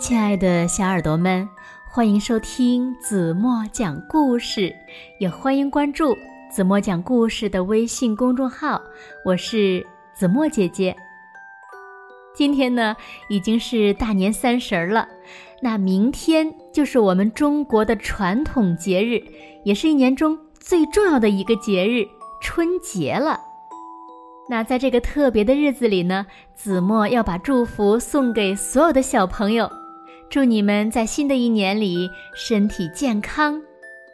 亲爱的小耳朵们，欢迎收听子墨讲故事，也欢迎关注子墨讲故事的微信公众号。我是子墨姐姐。今天呢，已经是大年三十了，那明天就是我们中国的传统节日，也是一年中最重要的一个节日——春节了。那在这个特别的日子里呢，子墨要把祝福送给所有的小朋友。祝你们在新的一年里身体健康，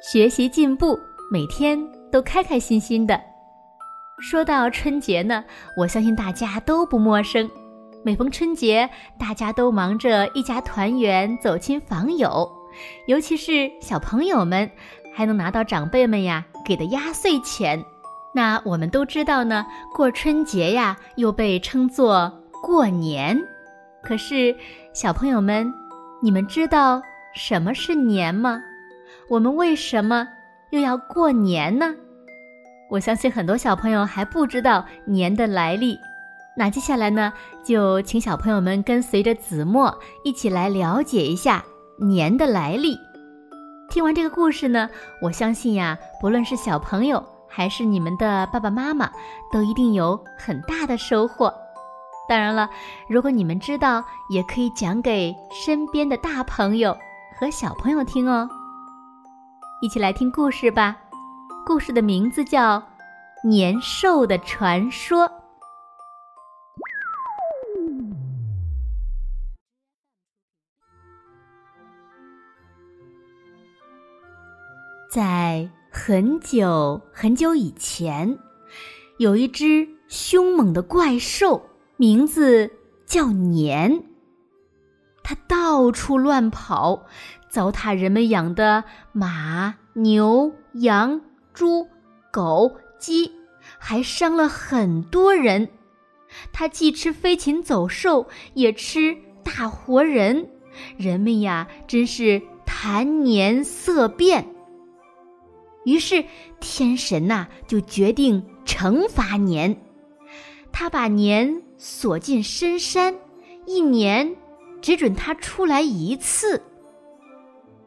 学习进步，每天都开开心心的。说到春节呢，我相信大家都不陌生。每逢春节，大家都忙着一家团圆、走亲访友，尤其是小朋友们，还能拿到长辈们呀给的压岁钱。那我们都知道呢，过春节呀又被称作过年。可是小朋友们。你们知道什么是年吗？我们为什么又要过年呢？我相信很多小朋友还不知道年的来历。那接下来呢，就请小朋友们跟随着子墨一起来了解一下年的来历。听完这个故事呢，我相信呀，不论是小朋友还是你们的爸爸妈妈，都一定有很大的收获。当然了，如果你们知道，也可以讲给身边的大朋友和小朋友听哦。一起来听故事吧，故事的名字叫《年兽的传说》。在很久很久以前，有一只凶猛的怪兽。名字叫年，它到处乱跑，糟蹋人们养的马、牛、羊、猪、狗、鸡，还伤了很多人。它既吃飞禽走兽，也吃大活人，人们呀，真是谈年色变。于是天神呐，就决定惩罚年，他把年。锁进深山，一年只准他出来一次。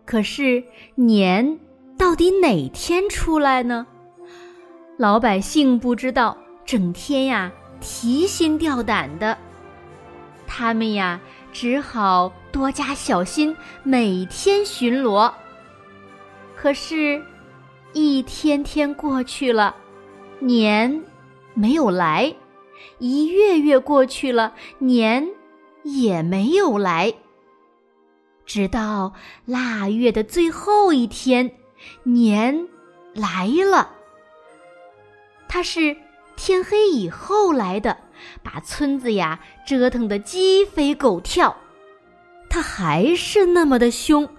可是年到底哪天出来呢？老百姓不知道，整天呀提心吊胆的。他们呀只好多加小心，每天巡逻。可是，一天天过去了，年没有来。一月月过去了，年也没有来。直到腊月的最后一天，年来了。他是天黑以后来的，把村子呀折腾得鸡飞狗跳。他还是那么的凶，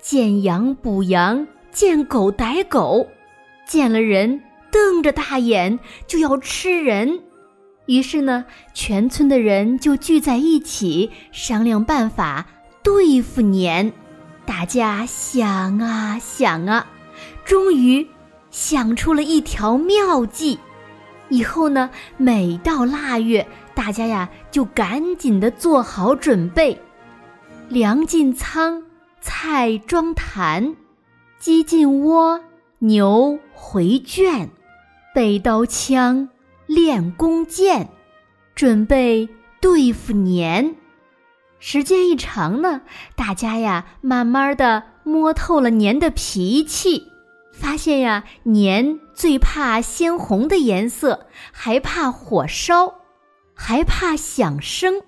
见羊捕羊，见狗逮狗，见了人瞪着大眼就要吃人。于是呢，全村的人就聚在一起商量办法对付年。大家想啊想啊，终于想出了一条妙计。以后呢，每到腊月，大家呀就赶紧的做好准备，粮进仓，菜装坛，鸡进窝，牛回圈，备刀枪。练弓箭，准备对付年。时间一长呢，大家呀，慢慢的摸透了年的脾气，发现呀，年最怕鲜红的颜色，还怕火烧，还怕响声。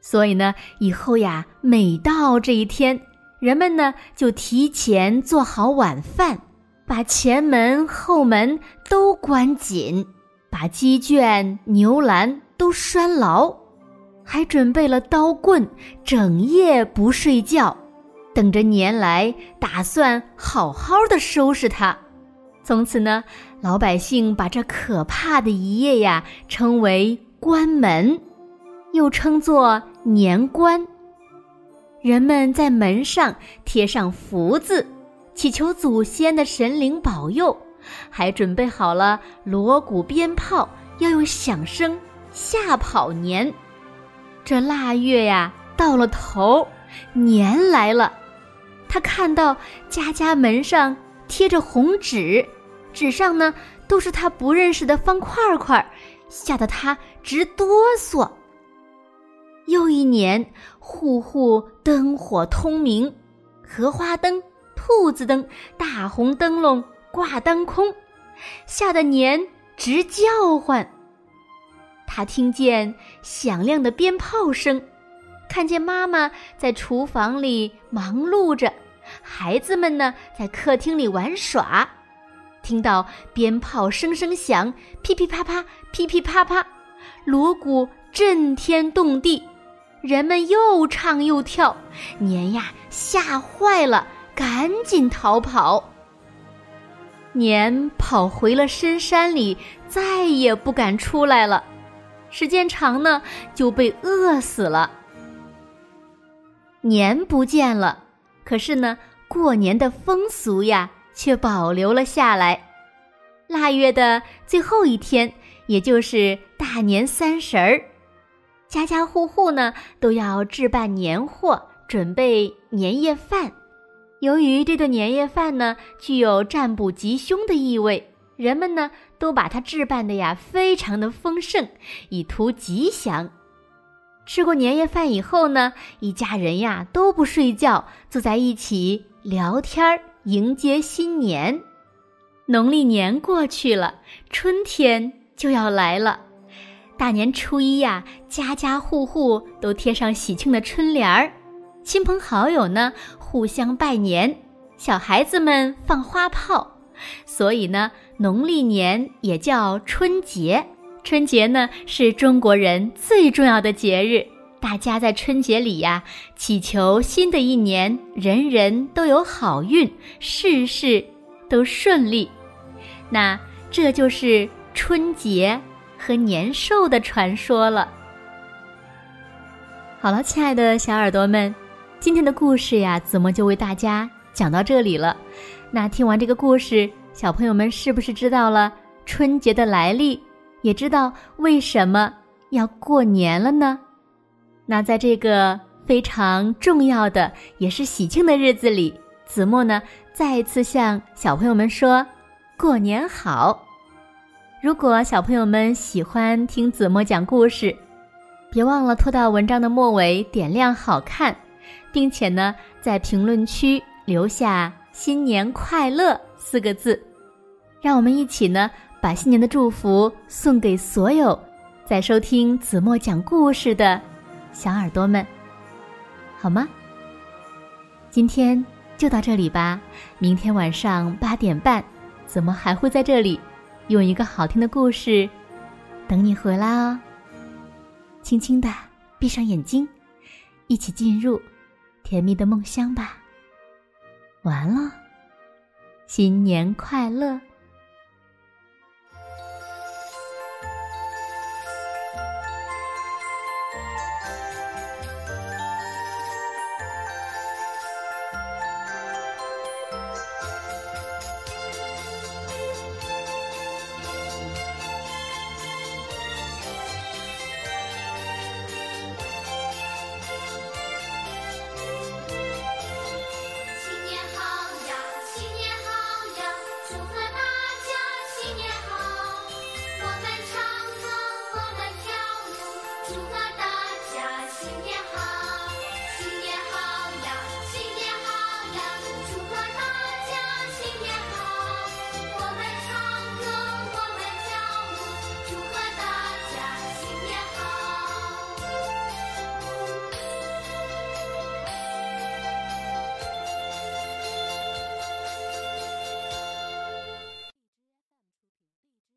所以呢，以后呀，每到这一天，人们呢就提前做好晚饭，把前门后门都关紧。把鸡圈、牛栏都拴牢，还准备了刀棍，整夜不睡觉，等着年来，打算好好的收拾他。从此呢，老百姓把这可怕的一夜呀称为关门，又称作年关。人们在门上贴上福字，祈求祖先的神灵保佑。还准备好了锣鼓鞭炮，要用响声吓跑年。这腊月呀到了头，年来了。他看到家家门上贴着红纸，纸上呢都是他不认识的方块块，吓得他直哆嗦。又一年，户户灯火通明，荷花灯、兔子灯、大红灯笼挂当空，吓得年直叫唤。他听见响亮的鞭炮声，看见妈妈在厨房里忙碌着，孩子们呢在客厅里玩耍，听到鞭炮声声响，噼噼啪啪，噼噼啪啪，锣鼓震天动地。人们又唱又跳，年呀吓坏了，赶紧逃跑。年跑回了深山里，再也不敢出来了。时间长呢，就被饿死了。年不见了，可是呢，过年的风俗呀却保留了下来。腊月的最后一天，也就是大年三十儿。家家户户呢都要置办年货，准备年夜饭。由于这顿年夜饭呢具有占卜吉凶的意味，人们呢都把它置办的呀非常的丰盛，以图吉祥。吃过年夜饭以后呢，一家人呀都不睡觉，坐在一起聊天儿，迎接新年。农历年过去了，春天就要来了。大年初一呀，家家户户都贴上喜庆的春联儿，亲朋好友呢互相拜年，小孩子们放花炮，所以呢，农历年也叫春节。春节呢是中国人最重要的节日，大家在春节里呀祈求新的一年人人都有好运，事事都顺利。那这就是春节。和年兽的传说了。好了，亲爱的小耳朵们，今天的故事呀，子墨就为大家讲到这里了。那听完这个故事，小朋友们是不是知道了春节的来历，也知道为什么要过年了呢？那在这个非常重要的也是喜庆的日子里，子墨呢再一次向小朋友们说：过年好！如果小朋友们喜欢听子墨讲故事，别忘了拖到文章的末尾点亮“好看”，并且呢，在评论区留下“新年快乐”四个字，让我们一起呢把新年的祝福送给所有在收听子墨讲故事的小耳朵们，好吗？今天就到这里吧，明天晚上八点半，子墨还会在这里。用一个好听的故事等你回来哦。轻轻的闭上眼睛，一起进入甜蜜的梦乡吧。完了，新年快乐。